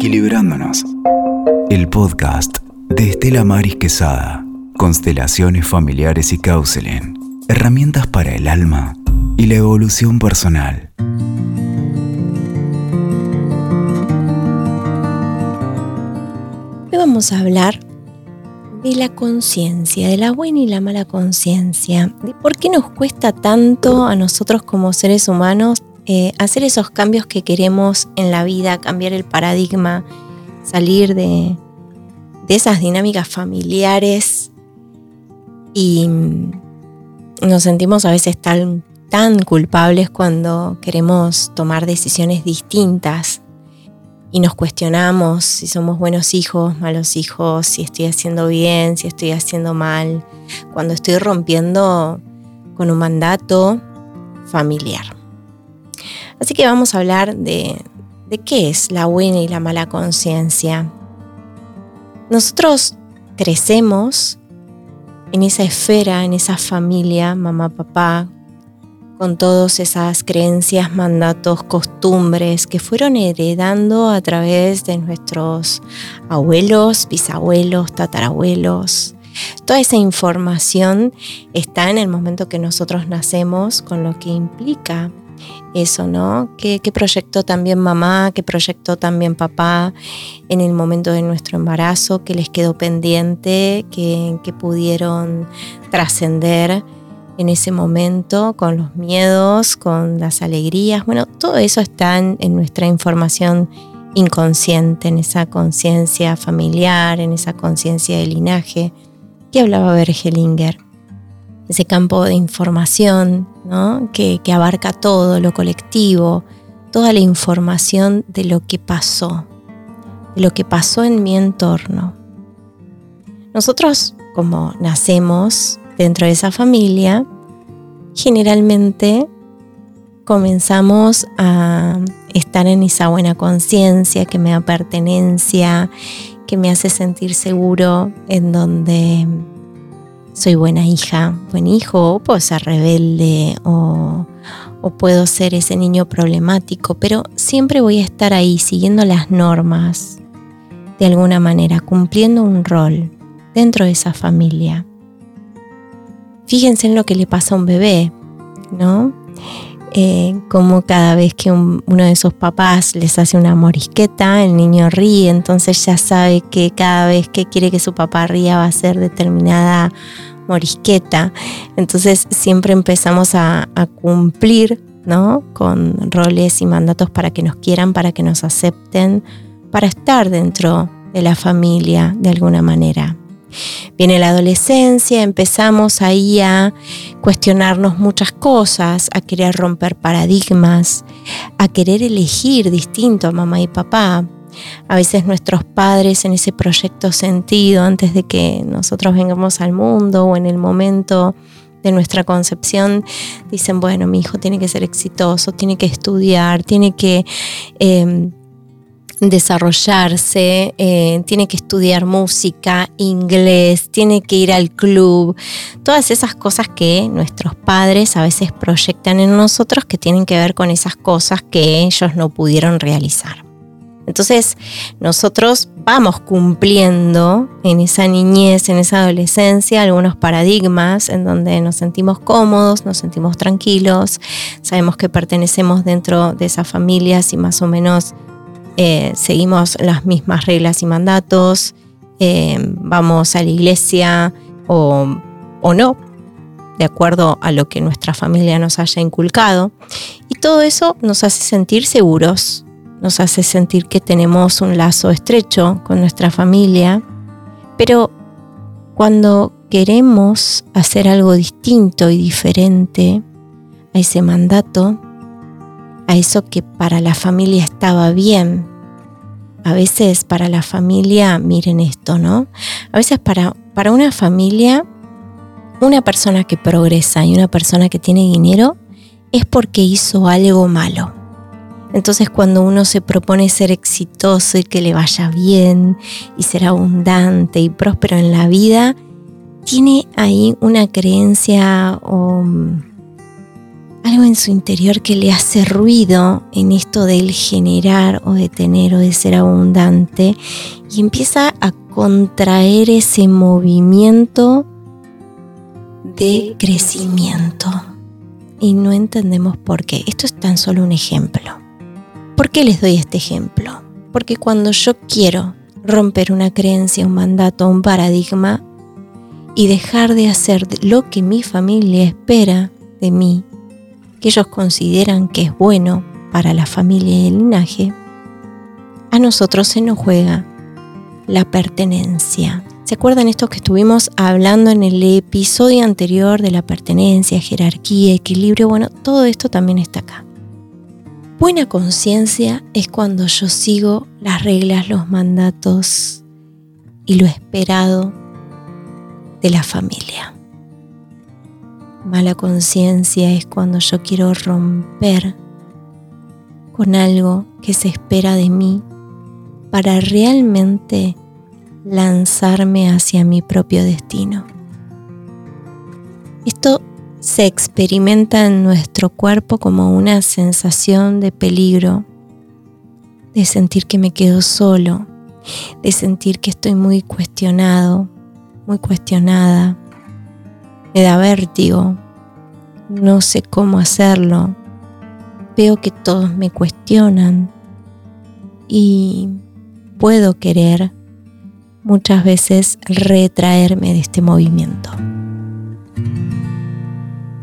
Equilibrándonos. El podcast de Estela Maris Quesada. Constelaciones familiares y counseling. Herramientas para el alma y la evolución personal. Hoy vamos a hablar de la conciencia, de la buena y la mala conciencia, de por qué nos cuesta tanto a nosotros como seres humanos eh, hacer esos cambios que queremos en la vida, cambiar el paradigma, salir de, esas dinámicas familiares y nos sentimos a veces tan, tan culpables cuando queremos tomar decisiones distintas y nos cuestionamos si somos buenos hijos, malos hijos, si estoy haciendo bien, si estoy haciendo mal, cuando estoy rompiendo con un mandato familiar. Así que vamos a hablar de, qué es la buena y la mala conciencia. Nosotros crecemos en esa esfera, en esa familia, mamá, papá, con todas esas creencias, mandatos, costumbres que fueron heredando a través de nuestros abuelos, bisabuelos, tatarabuelos. Toda esa información está en el momento que nosotros nacemos, con lo que implica eso, ¿no? ¿Qué, proyectó también mamá? ¿Qué proyectó también papá en el momento de nuestro embarazo? ¿Qué les quedó pendiente? ¿Qué, pudieron trascender en ese momento con los miedos, con las alegrías? Bueno, todo eso está en, en nuestra información inconsciente, en esa conciencia familiar, en esa conciencia de linaje que hablaba Bergelinger ese campo de información que, abarca todo lo colectivo, toda la información de lo que pasó, de lo que pasó en mi entorno. Nosotros, como nacemos dentro de esa familia, generalmente comenzamos a estar en esa buena conciencia que me da pertenencia, que me hace sentir seguro, en donde soy buena hija, buen hijo, o puedo ser rebelde o, puedo ser ese niño problemático, pero siempre voy a estar ahí siguiendo las normas, de alguna manera, cumpliendo un rol dentro de esa familia. Fíjense en lo que le pasa a un bebé, ¿no? Eh, como cada vez que uno de sus papás les hace una morisqueta, el niño ríe, entonces ya sabe que cada vez que quiere que su papá ría va a ser determinada morisqueta. Entonces siempre empezamos a, cumplir ¿no? con roles y mandatos para que nos quieran, para que nos acepten, para estar dentro de la familia de alguna manera. Viene la adolescencia, empezamos ahí a cuestionarnos muchas cosas, a querer romper paradigmas, a querer elegir distinto a mamá y papá, a veces nuestros padres en ese proyecto sentido antes de que nosotros vengamos al mundo o en el momento de nuestra concepción dicen, bueno, mi hijo tiene que ser exitoso, tiene que estudiar, tiene que em, desarrollarse, eh, tiene que estudiar música, inglés, tiene que ir al club, todas esas cosas que nuestros padres a veces proyectan en nosotros que tienen que ver con esas cosas que ellos no pudieron realizar. Entonces nosotros vamos cumpliendo en esa niñez, en esa adolescencia, algunos paradigmas en donde nos sentimos cómodos, nos sentimos tranquilos, sabemos que pertenecemos dentro de esas familias y más o menos eh, seguimos las mismas reglas y mandatos, eh, vamos a la iglesia o, o no, de acuerdo a lo que nuestra familia nos haya inculcado. Y todo eso nos hace sentir seguros, nos hace sentir que tenemos un lazo estrecho con nuestra familia, pero cuando queremos hacer algo distinto y diferente a ese mandato, a eso que para la familia estaba bien, a veces para la familia, miren esto, ¿no? A veces para, para una familia, una persona que progresa y una persona que tiene dinero es porque hizo algo malo. Entonces cuando uno se propone ser exitoso y que le vaya bien y ser abundante y próspero en la vida, tiene ahí una creencia o algo en su interior que le hace ruido en esto del generar o de tener o de ser abundante y empieza a contraer ese movimiento de crecimiento. Y no entendemos por qué. Esto es tan solo un ejemplo. ¿Por qué les doy este ejemplo? Porque cuando yo quiero romper una creencia, un mandato, un paradigma y dejar de hacer lo que mi familia espera de mí, que ellos consideran que es bueno para la familia y el linaje, a nosotros se nos juega la pertenencia. ¿Se acuerdan estos que estuvimos hablando en el episodio anterior de la pertenencia, jerarquía, equilibrio? Bueno, todo esto también está acá. Buena conciencia es cuando yo sigo las reglas, los mandatos y lo esperado de la familia. Mala conciencia es cuando yo quiero romper con algo que se espera de mí para realmente lanzarme hacia mi propio destino. Esto se experimenta en nuestro cuerpo como una sensación de peligro, de sentir que me quedo solo, de sentir que estoy muy cuestionado, muy cuestionada. Me da vértigo, no sé cómo hacerlo, veo que todos me cuestionan y puedo querer muchas veces retraerme de este movimiento.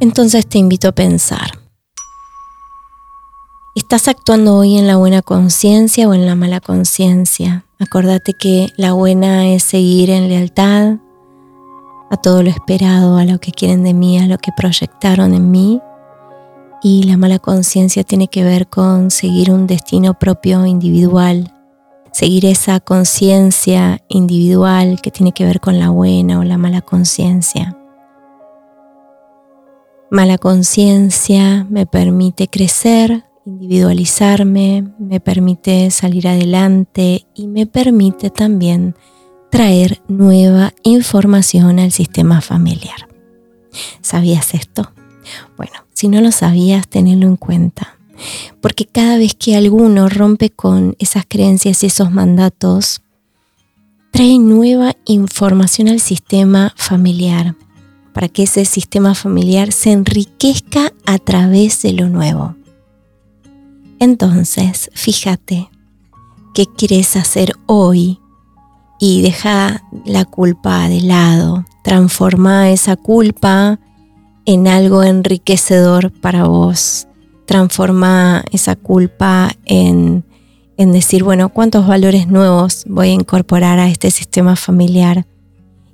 Entonces te invito a pensar, ¿estás actuando hoy en la buena conciencia o en la mala conciencia? Acordate que la buena es seguir en lealtad a todo lo esperado, a lo que quieren de mí, a lo que proyectaron en mí. Y la mala conciencia tiene que ver con seguir un destino propio individual, seguir esa conciencia individual que tiene que ver con la buena o la mala conciencia. Mala conciencia me permite crecer, individualizarme, me permite salir adelante y me permite también traer nueva información al sistema familiar. ¿Sabías esto? Bueno, si no lo sabías, tenedlo en cuenta porque cada vez que alguno rompe con esas creencias y esos mandatos, trae nueva información al sistema familiar, para que ese sistema familiar se enriquezca a través de lo nuevo. Entonces, fíjate qué quieres hacer hoy y deja la culpa de lado. Transforma esa culpa en algo enriquecedor para vos transforma esa culpa en, decir, bueno, ¿cuántos valores nuevos voy a incorporar a este sistema familiar?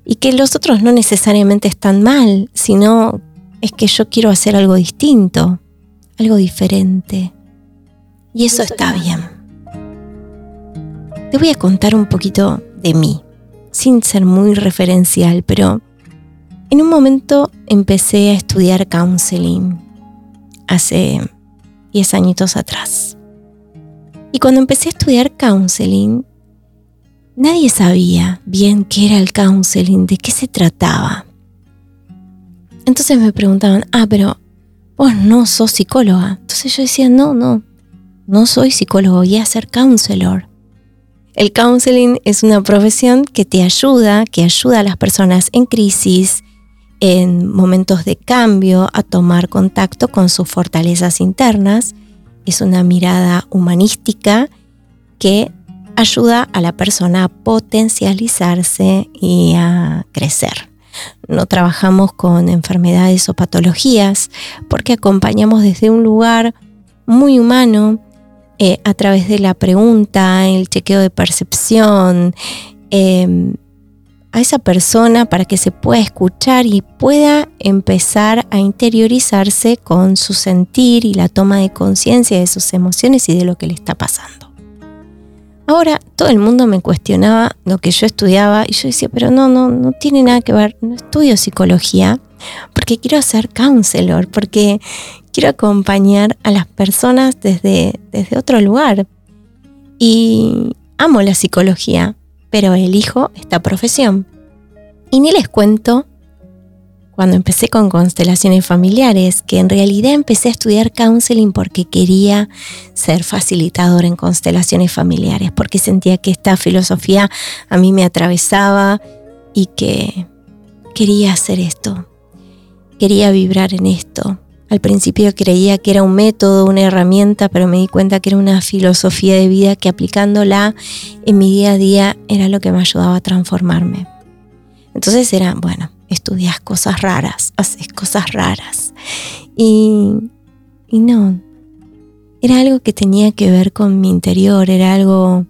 Y que los otros no necesariamente están mal, sino es que yo quiero hacer algo distinto, algo diferente. Y eso está bien. Te voy a contar un poquito de mí, sin ser muy referencial, pero en un momento empecé a estudiar counseling hace 10 añitos atrás. Y cuando empecé a estudiar counseling, nadie sabía bien qué era el counseling, de qué se trataba. Entonces me preguntaban, ah, pero vos no sos psicóloga. Entonces yo decía, no, no, no soy psicólogo, voy a ser counselor. El counseling es una profesión que te ayuda, que ayuda a las personas en crisis, en momentos de cambio a tomar contacto con sus fortalezas internas. Es una mirada humanística que ayuda a la persona a potencializarse y a crecer. No trabajamos con enfermedades o patologías porque acompañamos desde un lugar muy humano eh, a través de la pregunta, el chequeo de percepción, em, a esa persona para que se pueda escuchar y pueda empezar a interiorizarse con su sentir y la toma de conciencia de sus emociones y de lo que le está pasando. Ahora todo el mundo me cuestionaba lo que yo estudiaba y yo decía, pero no, no, no tiene nada que ver, no estudio psicología porque quiero ser counselor, porque quiero acompañar a las personas desde, desde otro lugar. Y amo la psicología, pero elijo esta profesión. Y ni les cuento cuando empecé con constelaciones familiares, que en realidad empecé a estudiar counseling porque quería ser facilitador en constelaciones familiares, porque sentía que esta filosofía a mí me atravesaba y que quería hacer esto, quería vibrar en esto. Al principio creía que era un método, una herramienta, pero me di cuenta que era una filosofía de vida que aplicándola en mi día a día era lo que me ayudaba a transformarme. Entonces era, bueno, estudias cosas raras, haces cosas raras. Y, y no, era algo que tenía que ver con mi interior, era algo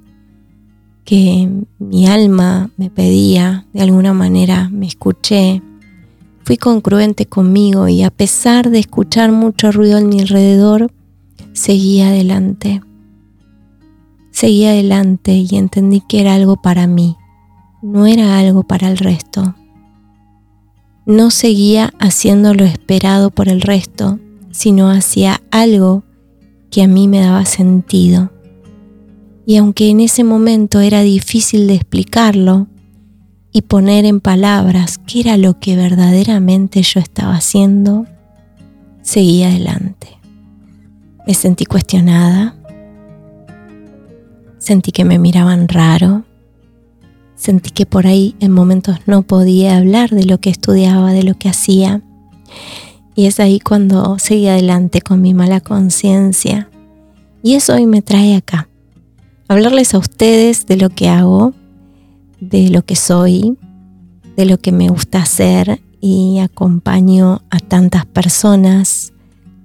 que mi alma me pedía, de alguna manera me escuché, fui congruente conmigo y a pesar de escuchar mucho ruido en mi alrededor, seguí adelante. Seguí adelante y entendí que era algo para mí, no era algo para el resto no seguía haciendo lo esperado por el resto, sino hacía algo que a mí me daba sentido. Y aunque en ese momento era difícil de explicarlo y poner en palabras qué era lo que verdaderamente yo estaba haciendo, seguí adelante. Me sentí cuestionada, sentí que me miraban raro, Sentí que por ahí en momentos no podía hablar de lo que estudiaba, de lo que hacía. Y es ahí cuando seguí adelante con mi mala conciencia. Y eso hoy me trae acá. Hablarles a ustedes de lo que hago, de lo que soy, de lo que me gusta hacer y acompaño a tantas personas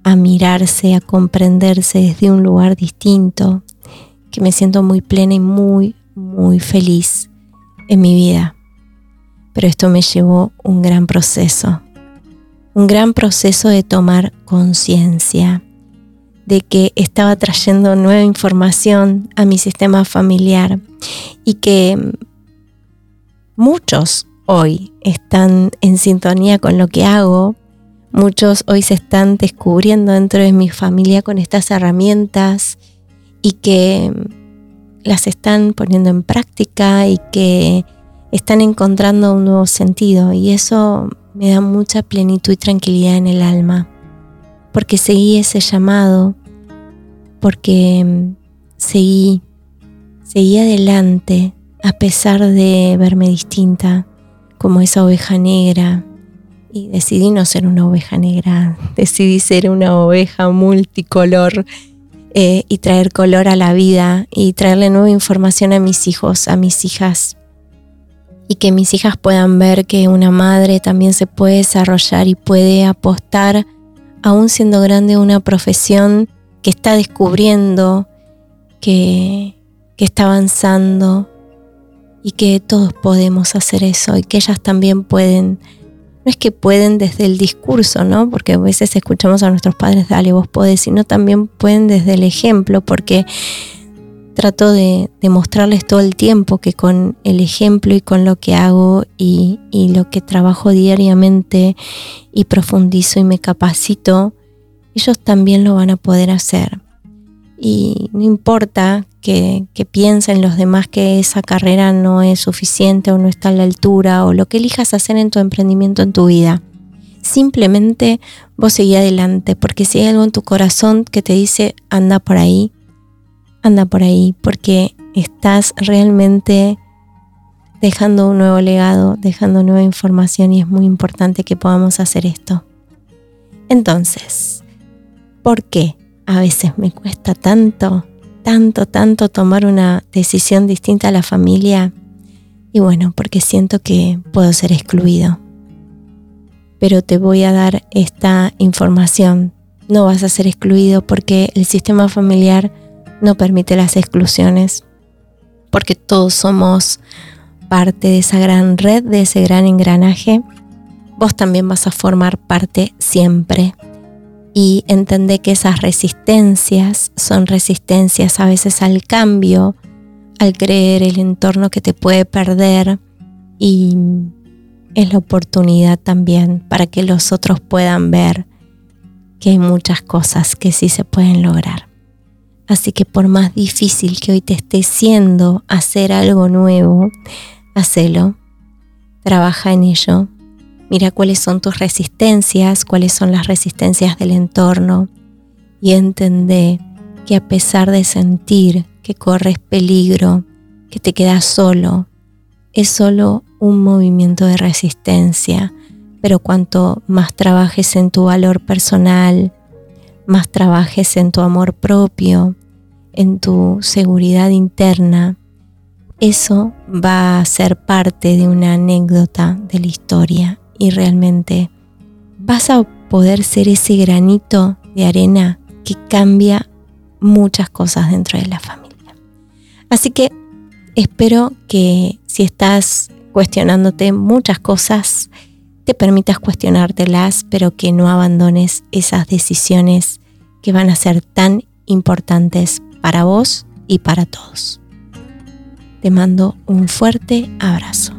a mirarse, a comprenderse desde un lugar distinto, que me siento muy plena y muy, muy feliz en mi vida. Pero esto me llevó un gran proceso, un gran proceso de tomar conciencia de que estaba trayendo nueva información a mi sistema familiar y que muchos hoy están en sintonía con lo que hago, muchos hoy se están descubriendo dentro de mi familia con estas herramientas y que las están poniendo en práctica y que están encontrando un nuevo sentido. Y eso me da mucha plenitud y tranquilidad en el alma, porque seguí ese llamado, porque mm, seguí, seguí adelante a pesar de verme distinta como esa oveja negra. Y decidí no ser una oveja negra, decidí ser una oveja multicolor eh, y traer color a la vida y traerle nueva información a mis hijos, a mis hijas. Y que mis hijas puedan ver que una madre también se puede desarrollar y puede apostar, aún siendo grande, una profesión que está descubriendo, que, que está avanzando y que todos podemos hacer eso y que ellas también pueden es que pueden desde el discurso, ¿no? Porque a veces escuchamos a nuestros padres, dale, vos podés, sino también pueden desde el ejemplo, porque trato de, mostrarles todo el tiempo que con el ejemplo y con lo que hago y, y lo que trabajo diariamente y profundizo y me capacito, ellos también lo van a poder hacer. Y no importa que, piensen los demás que esa carrera no es suficiente o no está a la altura o lo que elijas hacer en tu emprendimiento, en tu vida. Simplemente vos seguí adelante, porque si hay algo en tu corazón que te dice anda por ahí, anda por ahí, porque estás realmente dejando un nuevo legado, dejando nueva información y es muy importante que podamos hacer esto. Entonces, ¿por qué a veces me cuesta tanto tanto, tanto tomar una decisión distinta a la familia? Y bueno, porque siento que puedo ser excluido. Pero te voy a dar esta información. No vas a ser excluido porque el sistema familiar no permite las exclusiones. Porque todos somos parte de esa gran red, de ese gran engranaje. Vos también vas a formar parte siempre y entender que esas resistencias son resistencias a veces al cambio, al creer el entorno que te puede perder y es la oportunidad también para que los otros puedan ver que hay muchas cosas que sí se pueden lograr. Así que por más difícil que hoy te esté siendo hacer algo nuevo, hacelo, trabaja en ello Mira cuáles son tus resistencias, cuáles son las resistencias del entorno y entendé que a pesar de sentir que corres peligro, que te quedas solo, es solo un movimiento de resistencia, pero cuanto más trabajes en tu valor personal, más trabajes en tu amor propio, en tu seguridad interna, eso va a ser parte de una anécdota de la historia y realmente vas a poder ser ese granito de arena que cambia muchas cosas dentro de la familia. Así que espero que si estás cuestionándote muchas cosas, te permitas cuestionártelas, pero que no abandones esas decisiones que van a ser tan importantes para vos y para todos. Te mando un fuerte abrazo.